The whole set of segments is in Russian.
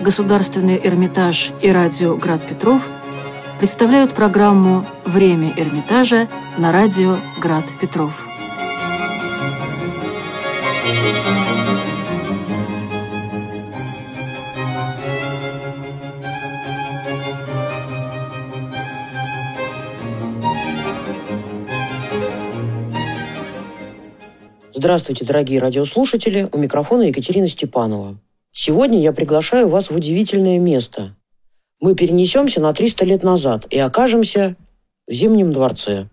Государственный Эрмитаж и радио «Град Петров» представляют программу «Время Эрмитажа» на радио «Град Петров». Здравствуйте, дорогие радиослушатели. У микрофона Екатерина Степанова. Сегодня я приглашаю вас в удивительное место. Мы перенесемся на 300 лет назад и окажемся в Зимнем дворце.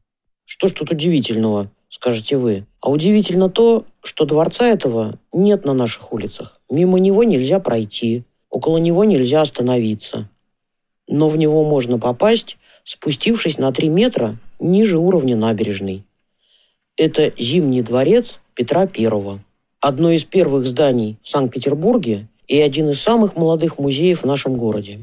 Что ж тут удивительного, скажете вы? А удивительно то, что дворца этого нет на наших улицах. Мимо него нельзя пройти, около него нельзя остановиться. Но в него можно попасть, спустившись на 3 метра ниже уровня набережной. Это Зимний дворец Петра I. Одно из первых зданий в Санкт-Петербурге и один из самых молодых музеев в нашем городе.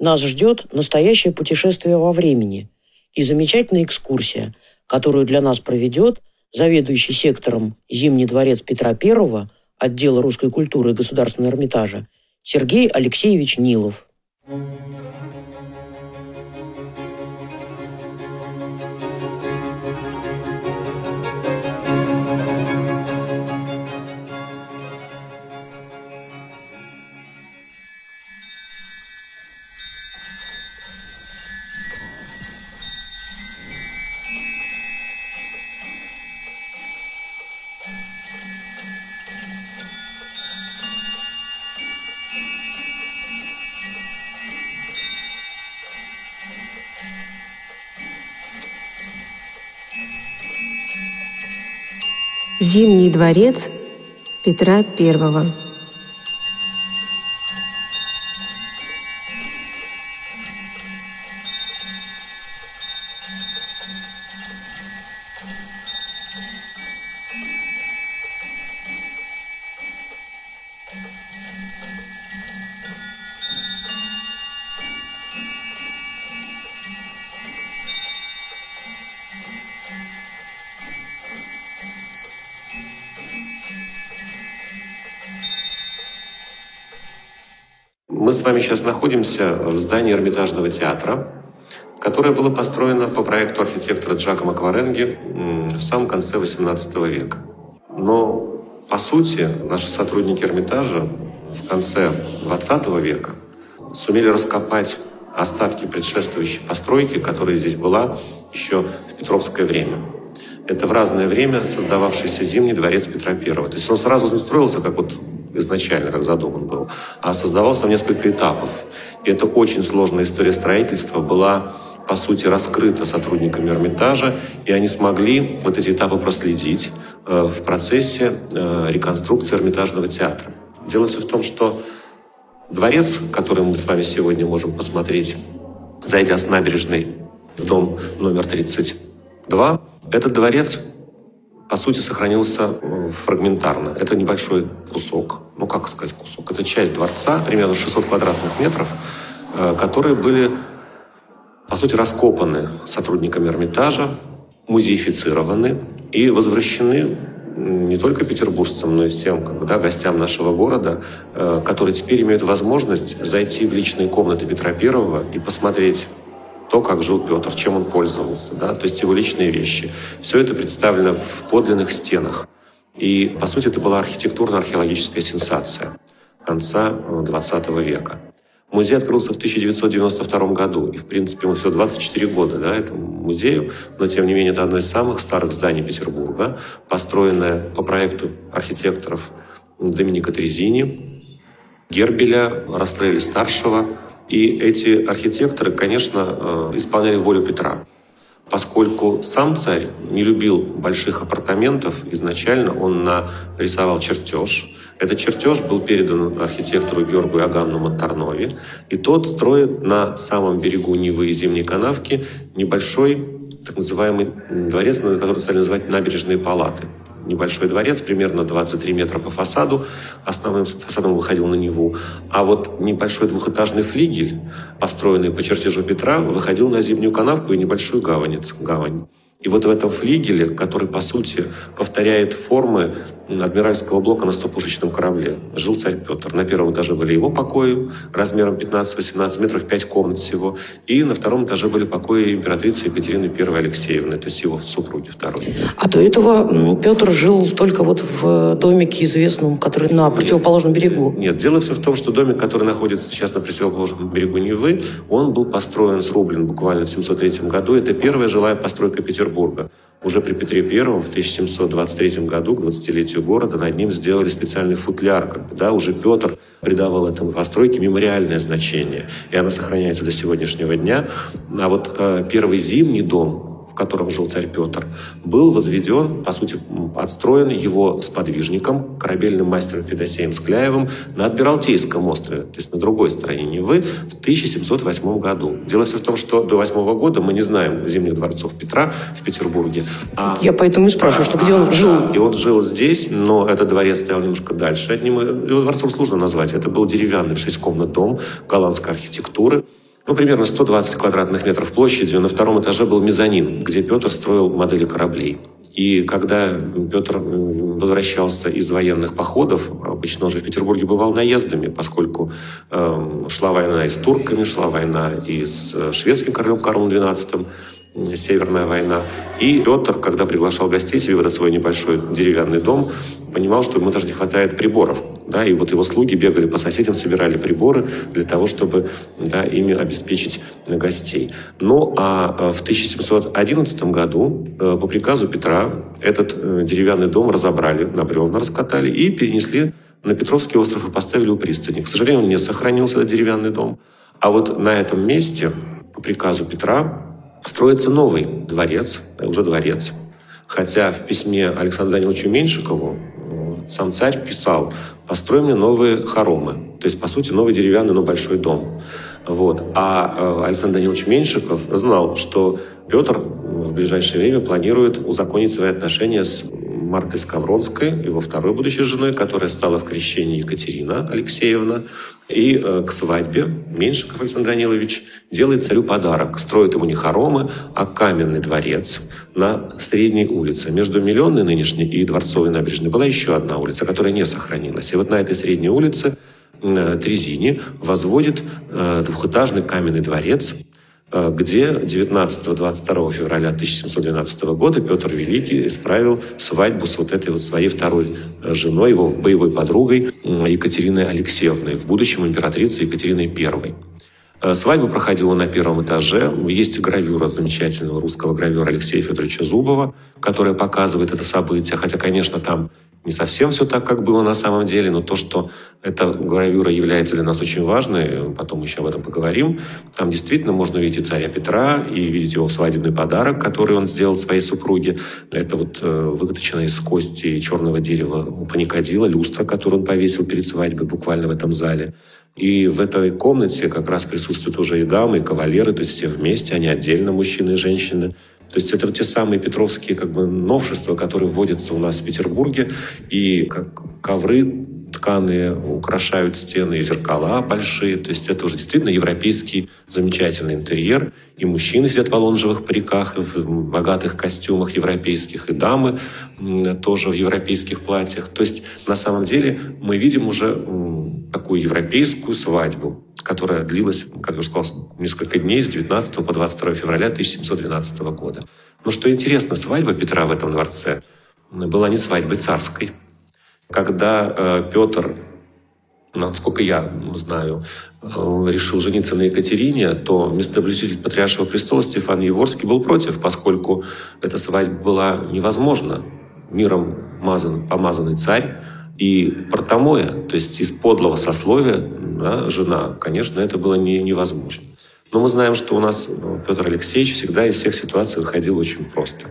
Нас ждет настоящее путешествие во времени и замечательная экскурсия, которую для нас проведет заведующий сектором Зимний дворец Петра I отдела русской культуры государственного Эрмитажа Сергей Алексеевич Нилов. Thank you. Зимний дворец Петра Первого. Мы с вами сейчас находимся в здании Эрмитажного театра, которое было построено по проекту архитектора Джакома Кваренги в самом конце XVIII века. Но, по сути, наши сотрудники Эрмитажа в конце XX века сумели раскопать остатки предшествующей постройки, которая здесь была еще в Петровское время. Это в разное время создававшийся Зимний дворец Петра I. То есть он сразу не строился, как вот изначально, как задуман был, а создавался в несколько этапов. И это очень сложная история строительства была по сути, раскрыта сотрудниками Эрмитажа, и они смогли вот эти этапы проследить э, в процессе э, реконструкции Эрмитажного театра. Дело все в том, что дворец, который мы с вами сегодня можем посмотреть, зайдя с набережной в дом номер 32, этот дворец по сути, сохранился э, фрагментарно. Это небольшой кусок, ну как сказать кусок, это часть дворца, примерно 600 квадратных метров, э, которые были, по сути, раскопаны сотрудниками Эрмитажа, музеифицированы и возвращены не только петербуржцам, но и всем как бы, да, гостям нашего города, э, которые теперь имеют возможность зайти в личные комнаты Петра Первого и посмотреть то, как жил Петр, чем он пользовался, да, то есть его личные вещи. Все это представлено в подлинных стенах. И, по сути, это была архитектурно-археологическая сенсация конца XX э, века. Музей открылся в 1992 году, и, в принципе, ему всего 24 года да, этому музею, но, тем не менее, это одно из самых старых зданий Петербурга, построенное по проекту архитекторов Доминика Трезини, Гербеля, Растрелли-старшего, и эти архитекторы, конечно, э, исполняли волю Петра. Поскольку сам царь не любил больших апартаментов, изначально он нарисовал чертеж. Этот чертеж был передан архитектору Георгу Иоганну Монтарнове, и тот строит на самом берегу Невы и Зимней канавки небольшой так называемый дворец, который стали называть набережные палаты небольшой дворец, примерно 23 метра по фасаду, основным фасадом выходил на Неву. А вот небольшой двухэтажный флигель, построенный по чертежу Петра, выходил на Зимнюю канавку и небольшую гаванец, гавань. И вот в этом флигеле, который, по сути, повторяет формы адмиральского блока на стопушечном корабле, жил царь Петр. На первом этаже были его покои размером 15-18 метров, 5 комнат всего. И на втором этаже были покои императрицы Екатерины I Алексеевны, то есть его супруги второй. А до этого Петр жил только вот в домике известном, который на противоположном берегу? Нет, дело все в том, что домик, который находится сейчас на противоположном берегу Невы, он был построен, срублен буквально в 703 году. Это первая жилая постройка Петербурга. Уже при Петре I в 1723 году, к 20-летию города, над ним сделали специальный футляр. Да, уже Петр придавал этому постройке мемориальное значение. И она сохраняется до сегодняшнего дня. А вот э, первый зимний дом, в котором жил царь Петр, был возведен, по сути, отстроен его сподвижником, корабельным мастером Федосеем Скляевым на Адмиралтейском острове, то есть на другой стороне Невы, в 1708 году. Дело все в том, что до 8 года мы не знаем зимних дворцов Петра в Петербурге. А... Я поэтому и спрашиваю, что где он жил? И он жил здесь, но этот дворец стоял немножко дальше от него. Его дворцом сложно назвать. Это был деревянный в шесть комнат дом голландской архитектуры ну, примерно 120 квадратных метров площадью. На втором этаже был мезонин, где Петр строил модели кораблей. И когда Петр возвращался из военных походов, обычно уже в Петербурге бывал наездами, поскольку э, шла война и с турками, шла война и с э, шведским королем Карлом XII, Северная война. И Петр, когда приглашал гостей себе в этот свой небольшой деревянный дом, понимал, что ему даже не хватает приборов. Да, и вот его слуги бегали по соседям, собирали приборы для того, чтобы да, ими обеспечить гостей. Ну, а э, в 1711 году э, по приказу Петра этот э, деревянный дом разобрали, на бревна раскатали и перенесли на Петровский остров и поставили у пристани. К сожалению, он не сохранился, этот деревянный дом. А вот на этом месте, по приказу Петра, строится новый дворец, уже дворец. Хотя в письме Александру Даниловичу Меньшикову э, сам царь писал, построй мне новые хоромы, то есть, по сути, новый деревянный, но большой дом. Вот. А э, Александр Данилович Меньшиков знал, что Петр в ближайшее время планирует узаконить свои отношения с Марты Скавронской, его второй будущей женой, которая стала в крещении Екатерина Алексеевна. И э, к свадьбе Меньшиков Александр Данилович делает царю подарок. Строит ему не хоромы, а каменный дворец на Средней улице. Между Миллионной нынешней и Дворцовой набережной была еще одна улица, которая не сохранилась. И вот на этой Средней улице э, Трезини возводит э, двухэтажный каменный дворец – где 19-22 февраля 1712 года Петр Великий исправил свадьбу с вот этой вот своей второй э, женой, его боевой подругой Екатериной Алексеевной, в будущем императрицей Екатериной I. Э, свадьба проходила на первом этаже. Есть гравюра замечательного русского гравюра Алексея Федоровича Зубова, которая показывает это событие. Хотя, конечно, там не совсем все так, как было на самом деле, но то, что эта гравюра является для нас очень важной, потом еще об этом поговорим, там действительно можно видеть царя Петра и видеть его свадебный подарок, который он сделал своей супруге. Это вот э, выточенная из кости черного дерева паникадила, люстра, которую он повесил перед свадьбой буквально в этом зале. И в этой комнате как раз присутствуют уже и дамы, и кавалеры, то есть все вместе, они отдельно, мужчины и женщины. То есть это те самые петровские как бы, новшества, которые вводятся у нас в Петербурге. И как ковры тканые украшают стены и зеркала большие. То есть это уже действительно европейский замечательный интерьер. И мужчины сидят в алонжевых париках, и в богатых костюмах европейских, и дамы тоже в европейских платьях. То есть на самом деле мы видим уже такую европейскую свадьбу, которая длилась, как я уже сказал, несколько дней с 19 по 22 февраля 1712 года. Но что интересно, свадьба Петра в этом дворце была не свадьбой царской. Когда э, Петр, насколько я знаю, э, решил жениться на Екатерине, то местоблюститель Патриаршего престола Стефан Еворский был против, поскольку эта свадьба была невозможна. Миром мазан, помазанный царь и Портомоя, то есть из подлого сословия, да, жена, конечно, это было не, невозможно. Но мы знаем, что у нас Петр Алексеевич всегда из всех ситуаций выходил очень просто.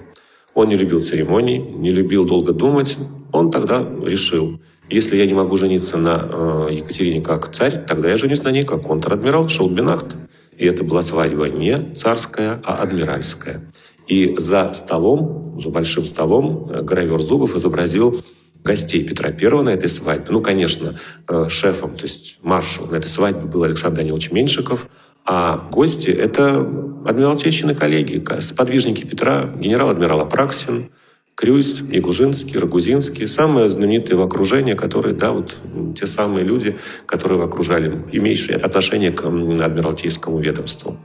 Он не любил церемоний, не любил долго думать. Он тогда решил, если я не могу жениться на э, Екатерине как царь, тогда я женюсь на ней как контр-адмирал Шелбинахт. И это была свадьба не царская, а адмиральская. И за столом, за большим столом, э, гравер Зубов изобразил гостей Петра I на этой свадьбе. Ну, конечно, э, шефом, то есть маршал на этой свадьбе был Александр Данилович Меньшиков, А гости – это адмиралтейщины коллеги, сподвижники Петра, генерал-адмирал Апраксин, Крюйс, Ягужинский, Рогузинский, самые знаменитые в окружении, которые, да, вот те самые люди, которые окружали, имеющие отношение к адмиралтейскому ведомству.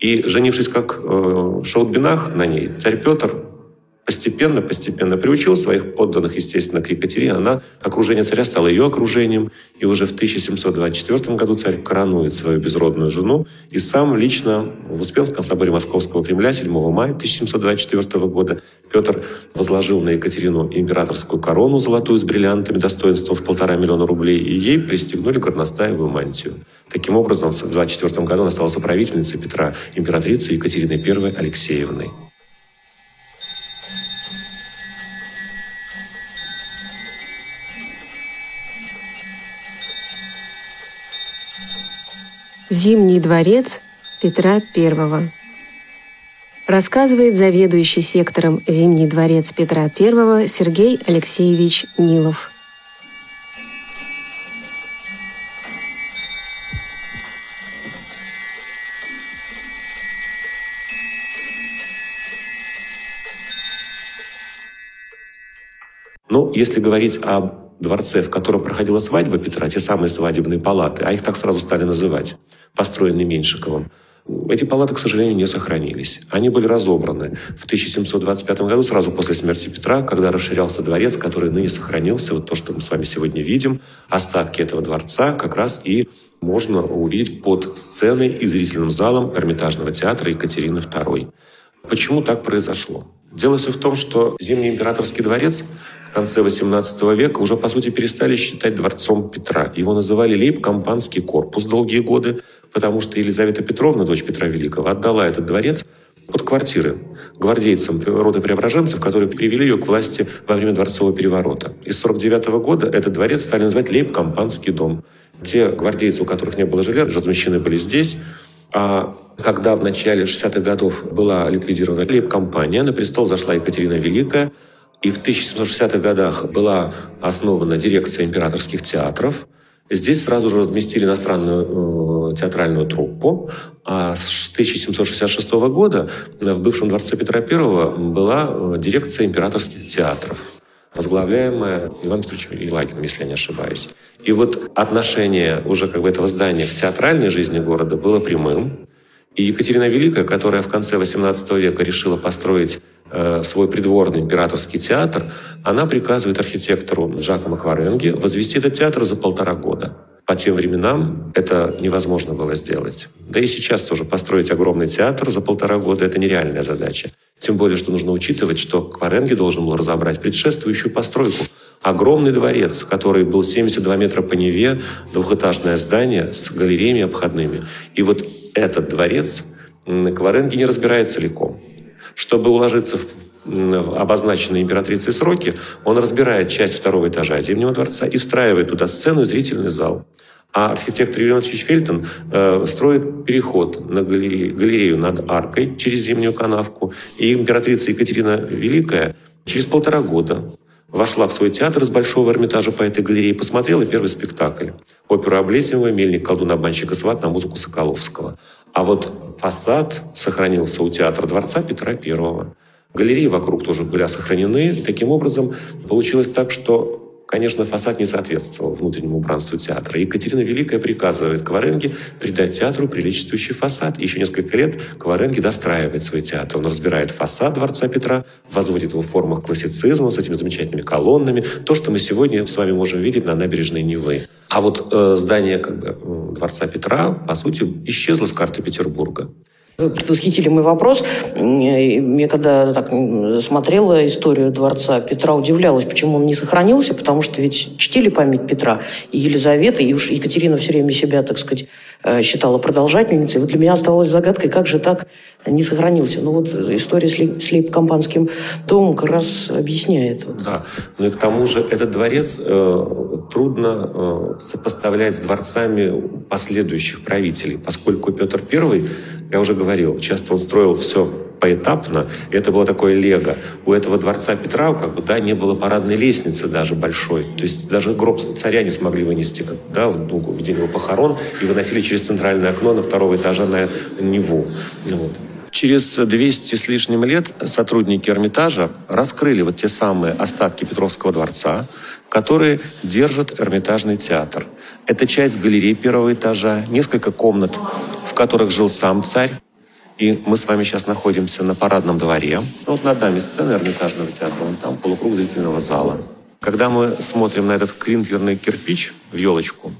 И женившись как э, Шаутбинах на ней, царь Петр постепенно, постепенно приучил своих подданных, естественно, к Екатерине. Она, окружение царя стало ее окружением. И уже в 1724 году царь коронует свою безродную жену. И сам лично в Успенском соборе Московского Кремля 7 мая 1724 года Петр возложил на Екатерину императорскую корону золотую с бриллиантами достоинством в полтора миллиона рублей. И ей пристегнули горностаевую мантию. Таким образом, в 24 году она стала соправительницей Петра, императрицы Екатерины I Алексеевны. Зимний дворец Петра I. Рассказывает заведующий сектором Зимний дворец Петра I Сергей Алексеевич Нилов. Ну, если говорить об дворце, в котором проходила свадьба Петра, те самые свадебные палаты, а их так сразу стали называть, построенные Меньшиковым, эти палаты, к сожалению, не сохранились. Они были разобраны в 1725 году, сразу после смерти Петра, когда расширялся дворец, который ныне сохранился. Вот то, что мы с вами сегодня видим, остатки этого дворца как раз и можно увидеть под сценой и зрительным залом Эрмитажного театра Екатерины II. Почему так произошло? Дело все в том, что Зимний императорский дворец в конце XVIII века уже, по сути, перестали считать дворцом Петра. Его называли Лейб-Компанский корпус долгие годы, потому что Елизавета Петровна, дочь Петра Великого, отдала этот дворец под квартиры гвардейцам рода преображенцев, которые привели ее к власти во время дворцового переворота. И с 49 года этот дворец стали называть Лейб-Компанский дом. Те гвардейцы, у которых не было жилья, размещены были здесь, а когда в начале 60-х годов была ликвидирована Лейб-компания, на престол зашла Екатерина Великая, и в 1760-х годах была основана дирекция императорских театров. Здесь сразу же разместили иностранную э, театральную труппу. А с 1766 года в бывшем дворце Петра I была э, дирекция императорских театров возглавляемая Иваном Петровичем Елагиным, если я не ошибаюсь. И вот отношение уже как бы этого здания к театральной жизни города было прямым. И Екатерина Великая, которая в конце XVIII века решила построить свой придворный императорский театр, она приказывает архитектору Жаку Макваренге возвести этот театр за полтора года. По тем временам это невозможно было сделать. Да и сейчас тоже построить огромный театр за полтора года – это нереальная задача. Тем более, что нужно учитывать, что Кваренге должен был разобрать предшествующую постройку. Огромный дворец, который был 72 метра по Неве, двухэтажное здание с галереями обходными. И вот этот дворец Кваренге не разбирает целиком. Чтобы уложиться в обозначенные императрицей сроки, он разбирает часть второго этажа Зимнего дворца и встраивает туда сцену и зрительный зал. А архитектор Иванович Фельтон э, строит переход на галерею, галерею над аркой через Зимнюю канавку. И императрица Екатерина Великая через полтора года вошла в свой театр из Большого Эрмитажа по этой галерее посмотрела первый спектакль. Оперу Облесева «Мельник, колдун, обманщик и сват» на музыку Соколовского. А вот фасад сохранился у театра дворца Петра I. Галереи вокруг тоже были сохранены. И таким образом получилось так, что Конечно, фасад не соответствовал внутреннему убранству театра. Екатерина Великая приказывает Кваренге придать театру приличествующий фасад. Еще несколько лет Кваренге достраивает свой театр. Он разбирает фасад Дворца Петра, возводит его в формах классицизма с этими замечательными колоннами. То, что мы сегодня с вами можем видеть на набережной Невы. А вот э, здание как бы, Дворца Петра, по сути, исчезло с карты Петербурга. Предвосхитили мой вопрос. Я когда так смотрела историю дворца Петра, удивлялась, почему он не сохранился, потому что ведь чтили память Петра и Елизаветы, и уж Екатерина все время себя, так сказать, считала продолжательницей. Вот для меня оставалась загадкой, как же так не сохранился. Ну вот история с Лейб-Компанским домом как раз объясняет. Да, ну и к тому же этот дворец э, трудно э, сопоставлять с дворцами последующих правителей, поскольку Петр I, я уже говорил, часто он строил все поэтапно. Это было такое лего. У этого дворца Петра как бы, да, не было парадной лестницы даже большой. То есть даже гроб царя не смогли вынести да, в, ну, в день его похорон и выносили через центральное окно на второго этажа на Неву. Вот. Через 200 с лишним лет сотрудники Эрмитажа раскрыли вот те самые остатки Петровского дворца, которые держат Эрмитажный театр. Это часть галереи первого этажа, несколько комнат, в которых жил сам царь, и мы с вами сейчас находимся на парадном дворе. Вот над нами сцена Эрмитажного театра, вон там полукруг зрительного зала. Когда мы смотрим на этот клинкерный кирпич в елочку,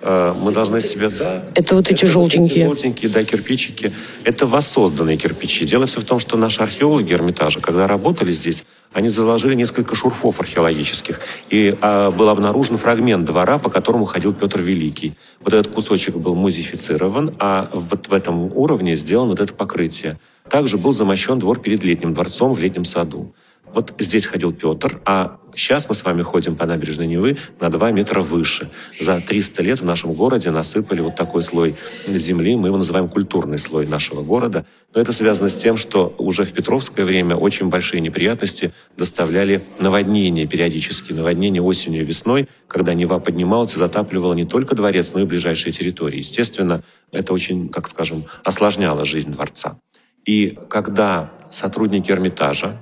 э, мы должны себе, да... Это вот эти это желтенькие. Эти желтенькие, да, кирпичики. Это воссозданные кирпичи. Дело все в том, что наши археологи Эрмитажа, когда работали здесь, они заложили несколько шурфов археологических. И а, был обнаружен фрагмент двора, по которому ходил Петр Великий. Вот этот кусочек был музифицирован, а вот в этом уровне сделано вот это покрытие. Также был замощен двор перед летним дворцом в летнем саду. Вот здесь ходил Петр, а сейчас мы с вами ходим по набережной Невы на 2 метра выше. За 300 лет в нашем городе насыпали вот такой слой земли, мы его называем культурный слой нашего города. Но это связано с тем, что уже в Петровское время очень большие неприятности доставляли наводнения периодически, наводнения осенью и весной, когда Нева поднималась и затапливала не только дворец, но и ближайшие территории. Естественно, это очень, как скажем, осложняло жизнь дворца. И когда сотрудники Эрмитажа,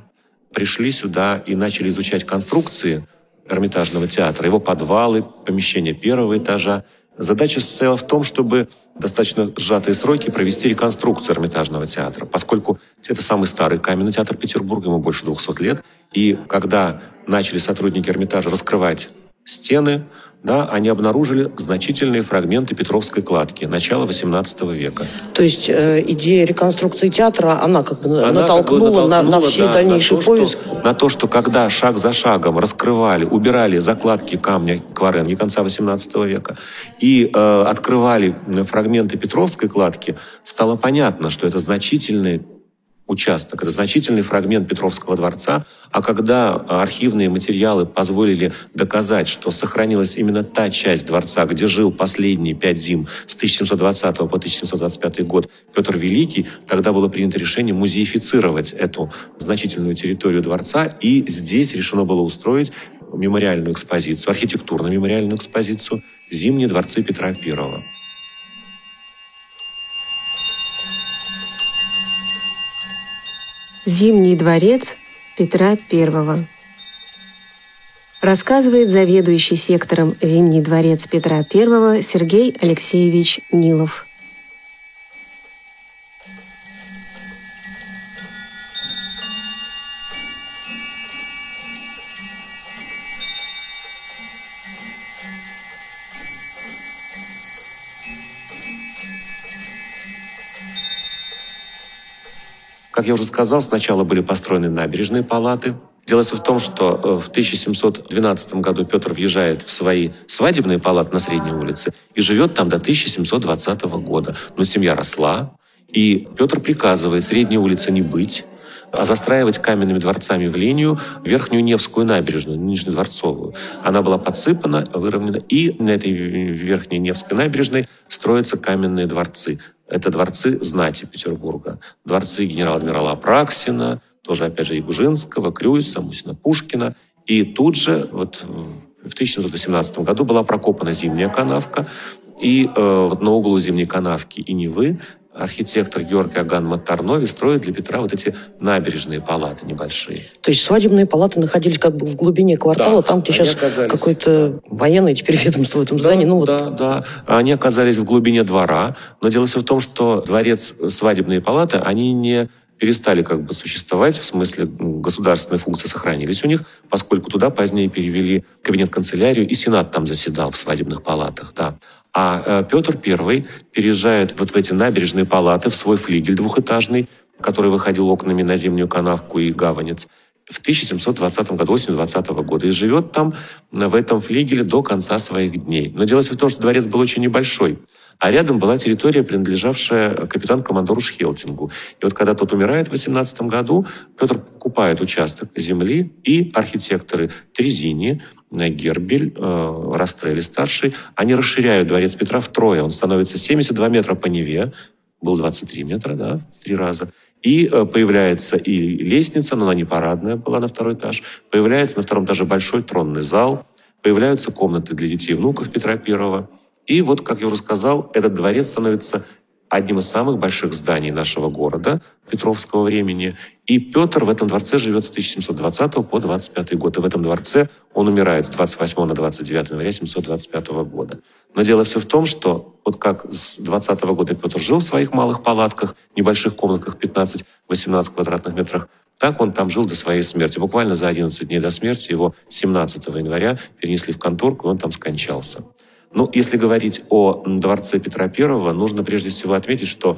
пришли сюда и начали изучать конструкции Эрмитажного театра, его подвалы, помещения первого этажа. Задача состояла в том, чтобы достаточно сжатые сроки провести реконструкцию Эрмитажного театра, поскольку это самый старый каменный театр Петербурга, ему больше 200 лет. И когда начали сотрудники Эрмитажа раскрывать стены, да, они обнаружили значительные фрагменты Петровской кладки начала XVIII века. То есть э, идея реконструкции театра, она как бы она натолкнула, как бы натолкнула на, на все да, дальнейшие на то, поиски? Что, на то, что когда шаг за шагом раскрывали, убирали закладки камня Кваренги конца XVIII века и э, открывали фрагменты Петровской кладки, стало понятно, что это значительные участок. Это значительный фрагмент Петровского дворца. А когда архивные материалы позволили доказать, что сохранилась именно та часть дворца, где жил последние пять зим с 1720 по 1725 год Петр Великий, тогда было принято решение музеифицировать эту значительную территорию дворца. И здесь решено было устроить мемориальную экспозицию, архитектурно-мемориальную экспозицию «Зимние дворцы Петра I». Зимний дворец Петра I. Рассказывает заведующий сектором Зимний дворец Петра I Сергей Алексеевич Нилов. Как я уже сказал, сначала были построены набережные палаты. Дело в том, что э, в 1712 году Петр въезжает в свои свадебные палаты на Средней улице и живет там до 1720 года. Но семья росла, и Петр приказывает Средней улице не быть, а застраивать каменными дворцами в линию Верхнюю Невскую набережную, Нижнедворцовую. Она была подсыпана, выровнена, и на этой Верхней Невской набережной строятся каменные дворцы. Это дворцы знати Петербурга. Дворцы генерал-адмирала Апраксина, тоже, опять же, Ягужинского, Крюйса, Мусина Пушкина. И тут же, вот в 1918 году была прокопана зимняя канавка, и э, вот на углу зимней канавки и Невы архитектор Георгий Аган Матарнови строит для Петра вот эти набережные палаты небольшие. То есть свадебные палаты находились как бы в глубине квартала, да, там, где сейчас какое-то военное теперь ведомство в этом да, здании. Ну, вот... Да, да. Они оказались в глубине двора, но дело все в том, что дворец, свадебные палаты, они не перестали как бы существовать, в смысле государственные функции сохранились у них, поскольку туда позднее перевели кабинет-канцелярию, и Сенат там заседал в свадебных палатах, да. А э, Петр I переезжает вот в эти набережные палаты, в свой флигель двухэтажный, который выходил окнами на зимнюю канавку и гаванец, в 1720 году, осенью 20 года, и живет там, в этом флигеле, до конца своих дней. Но дело в том, что дворец был очень небольшой, а рядом была территория, принадлежавшая капитан-командору Шхелтингу. И вот когда тот умирает в 18 году, Петр покупает участок земли, и архитекторы Трезини, Гербель, э, Растрелли старший, они расширяют дворец Петра втрое. Он становится 72 метра по Неве, был 23 метра, да, в три раза. И э, появляется и лестница, но она не парадная была на второй этаж. Появляется на втором этаже большой тронный зал. Появляются комнаты для детей и внуков Петра Первого. И вот, как я уже сказал, этот дворец становится одним из самых больших зданий нашего города Петровского времени. И Петр в этом дворце живет с 1720 по 25 год. И в этом дворце он умирает с 28 на 29 января 725 года. Но дело все в том, что вот как с 20 года Петр жил в своих малых палатках, небольших комнатках 15-18 квадратных метрах, так он там жил до своей смерти. Буквально за 11 дней до смерти его 17 января перенесли в конторку, и он там скончался. Ну, если говорить о дворце Петра Первого, нужно прежде всего отметить, что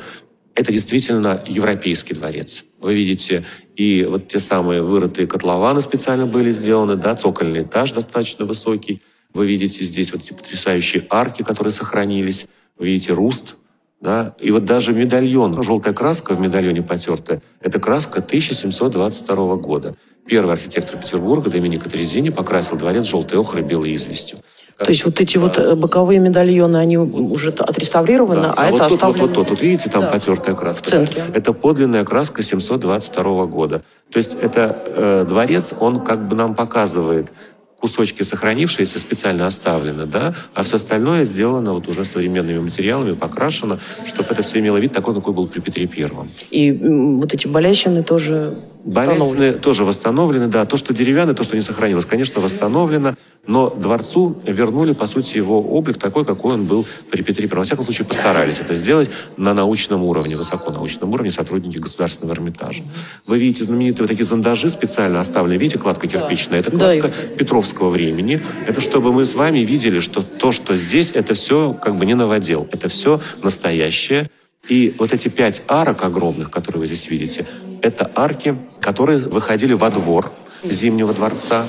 это действительно европейский дворец. Вы видите, и вот те самые вырытые котлованы специально были сделаны, да, цокольный этаж достаточно высокий. Вы видите здесь вот эти потрясающие арки, которые сохранились. Вы видите руст, да, и вот даже медальон, желтая краска в медальоне потертая, это краска 1722 года. Первый архитектор Петербурга Доминик Атрезини покрасил дворец желтой охрой белой известью. То есть вот эти да. вот э, боковые медальоны, они уже отреставрированы, да. а, а это вот оставлено... Вот, вот, вот, вот видите, там да. потертая краска. В центре. Да? Это подлинная краска 722 года. То есть это э, дворец, он как бы нам показывает кусочки сохранившиеся специально оставлены, да, а все остальное сделано вот уже современными материалами, покрашено, чтобы это все имело вид такой, какой был при Петре Первом. И вот эти болящины тоже Болезненные тоже восстановлены, да. То, что деревянное, то, что не сохранилось, конечно, восстановлено, но дворцу вернули, по сути, его облик такой, какой он был при Петре Первом. Во всяком случае, постарались это сделать на научном уровне, высоконаучном уровне сотрудники Государственного Эрмитажа. Вы видите знаменитые вот такие зондажи специально оставленные. Видите, кладка кирпичная? Это кладка да, Петровского времени. Это чтобы мы с вами видели, что то, что здесь, это все как бы не новодел. Это все настоящее. И вот эти пять арок огромных, которые вы здесь видите, это арки, которые выходили во двор Зимнего дворца.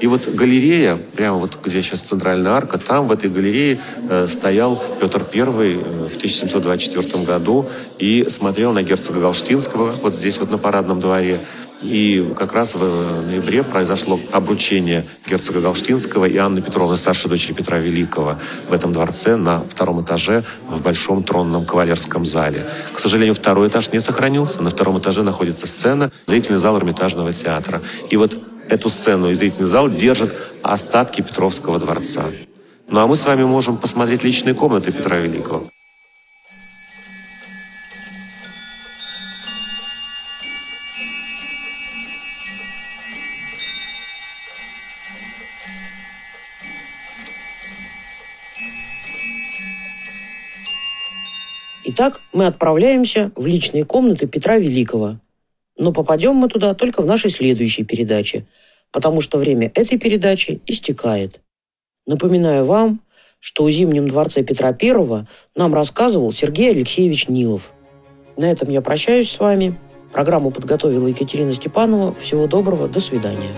И вот галерея, прямо вот где сейчас центральная арка, там в этой галерее э, стоял Петр I э, в 1724 году и смотрел на герцога Галштинского вот здесь вот на парадном дворе. И как раз в ноябре произошло обручение герцога Галштинского и Анны Петровны, старшей дочери Петра Великого, в этом дворце на втором этаже в большом тронном кавалерском зале. К сожалению, второй этаж не сохранился. На втором этаже находится сцена, зрительный зал Эрмитажного театра. И вот эту сцену и зрительный зал держат остатки Петровского дворца. Ну а мы с вами можем посмотреть личные комнаты Петра Великого. Итак, мы отправляемся в личные комнаты Петра Великого. Но попадем мы туда только в нашей следующей передаче, потому что время этой передачи истекает. Напоминаю вам, что о Зимнем дворце Петра I нам рассказывал Сергей Алексеевич Нилов. На этом я прощаюсь с вами. Программу подготовила Екатерина Степанова. Всего доброго, до свидания.